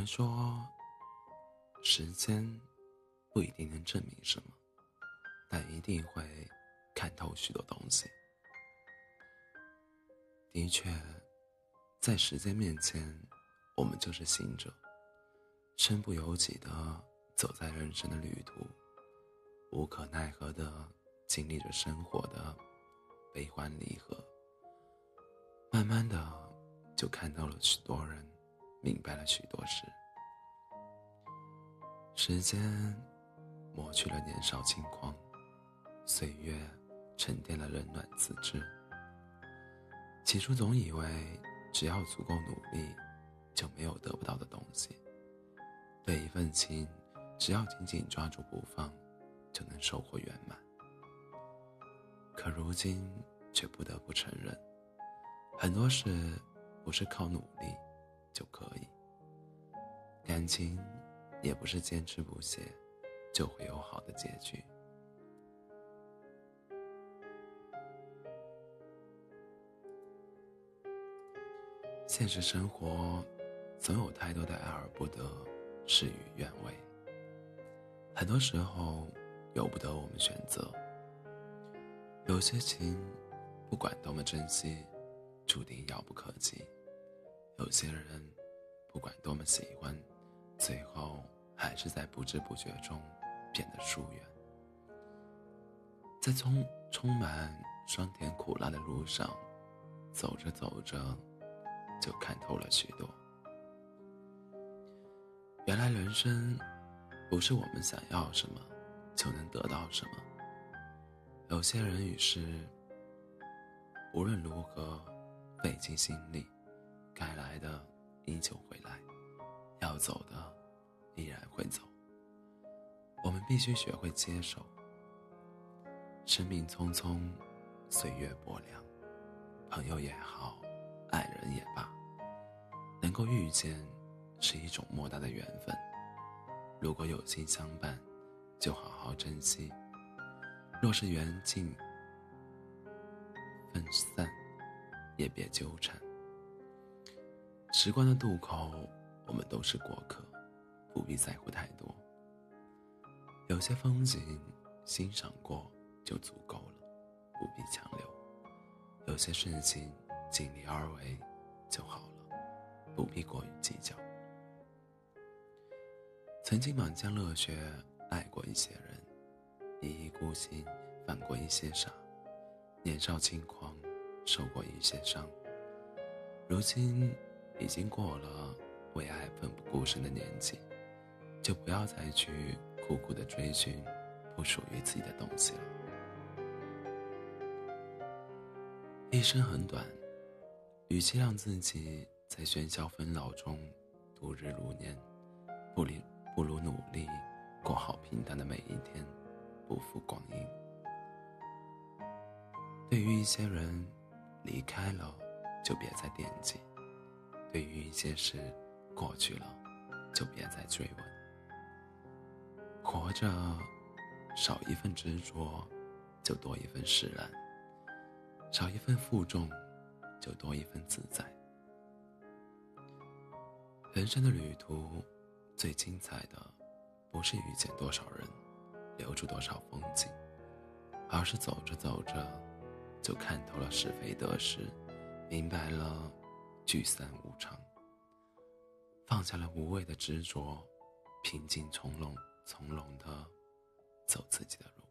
人说，时间不一定能证明什么，但一定会看透许多东西。的确，在时间面前，我们就是行者，身不由己的走在人生的旅途，无可奈何的经历着生活的悲欢离合。慢慢的，就看到了许多人，明白了许多事。时间抹去了年少轻狂，岁月沉淀了冷暖自知。起初总以为只要足够努力，就没有得不到的东西。对一份情，只要紧紧抓住不放，就能收获圆满。可如今却不得不承认，很多事不是靠努力就可以。感情也不是坚持不懈就会有好的结局。现实生活总有太多的爱而不得，事与愿违。很多时候由不得我们选择。有些情，不管多么珍惜，注定遥不可及；有些人，不管多么喜欢，最后还是在不知不觉中变得疏远。在充充满酸甜苦辣的路上，走着走着。就看透了许多。原来人生不是我们想要什么就能得到什么。有些人与事，无论如何费尽心力，该来的依旧会来，要走的依然会走。我们必须学会接受。生命匆匆，岁月薄凉，朋友也好。爱人也罢，能够遇见是一种莫大的缘分。如果有心相伴，就好好珍惜；若是缘尽分散，也别纠缠。时光的渡口，我们都是过客，不必在乎太多。有些风景欣赏过就足够了，不必强留。有些事情。尽力而为就好了，不必过于计较。曾经满腔热血爱过一些人，一意孤行犯过一些傻，年少轻狂受过一些伤。如今已经过了为爱奋不顾身的年纪，就不要再去苦苦的追寻不属于自己的东西了。一生很短。与其让自己在喧嚣纷扰中度日如年，不离不如努力过好平淡的每一天，不负光阴。对于一些人，离开了就别再惦记；对于一些事，过去了就别再追问。活着，少一份执着，就多一份释然；少一份负重。就多一份自在。人生的旅途，最精彩的，不是遇见多少人，留住多少风景，而是走着走着，就看透了是非得失，明白了聚散无常，放下了无谓的执着，平静从容从容的走自己的路。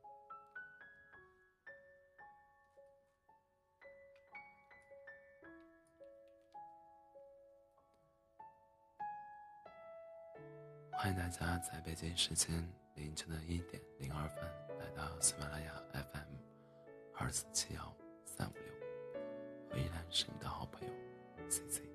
欢迎大家在北京时间凌晨的一点零二分来到喜马拉雅 FM 二四七幺三五六，我依然是你的好朋友 C C。